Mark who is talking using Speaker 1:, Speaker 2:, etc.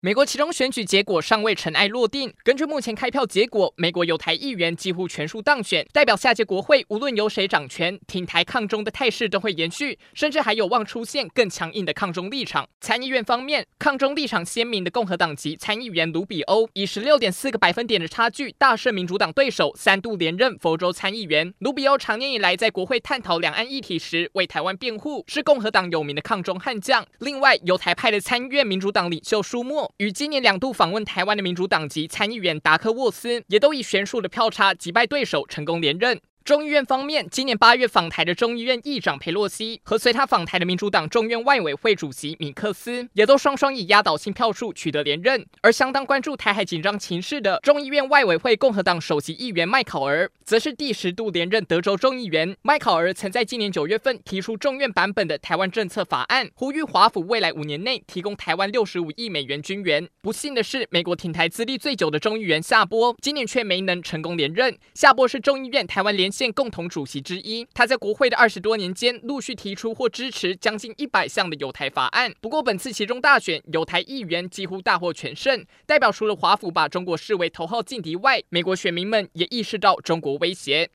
Speaker 1: 美国其中选举结果尚未尘埃落定。根据目前开票结果，美国有台议员几乎全数当选，代表下届国会无论由谁掌权，挺台抗中的态势都会延续，甚至还有望出现更强硬的抗中立场。参议院方面，抗中立场鲜明的共和党籍参议员卢比欧以十六点四个百分点的差距大胜民主党对手，三度连任佛州参议员。卢比欧长年以来在国会探讨两岸议题时为台湾辩护，是共和党有名的抗中悍将。另外，犹太派的参议院民主党领袖舒默。与今年两度访问台湾的民主党籍参议员达克沃斯，也都以悬殊的票差击败对手，成功连任。众议院方面，今年八月访台的众议院议长佩洛西和随他访台的民主党众院外委会主席米克斯，也都双双以压倒性票数取得连任。而相当关注台海紧张情势的众议院外委会共和党首席议员麦考尔，则是第十度连任德州众议员。麦考尔曾在今年九月份提出众院版本的台湾政策法案，呼吁华府未来五年内提供台湾六十五亿美元军援。不幸的是，美国挺台资历最久的众议员夏波，今年却没能成功连任。夏波是众议院台湾联线共同主席之一，他在国会的二十多年间，陆续提出或支持将近一百项的友台法案。不过，本次其中大选，友台议员几乎大获全胜，代表除了华府把中国视为头号劲敌外，美国选民们也意识到中国威胁。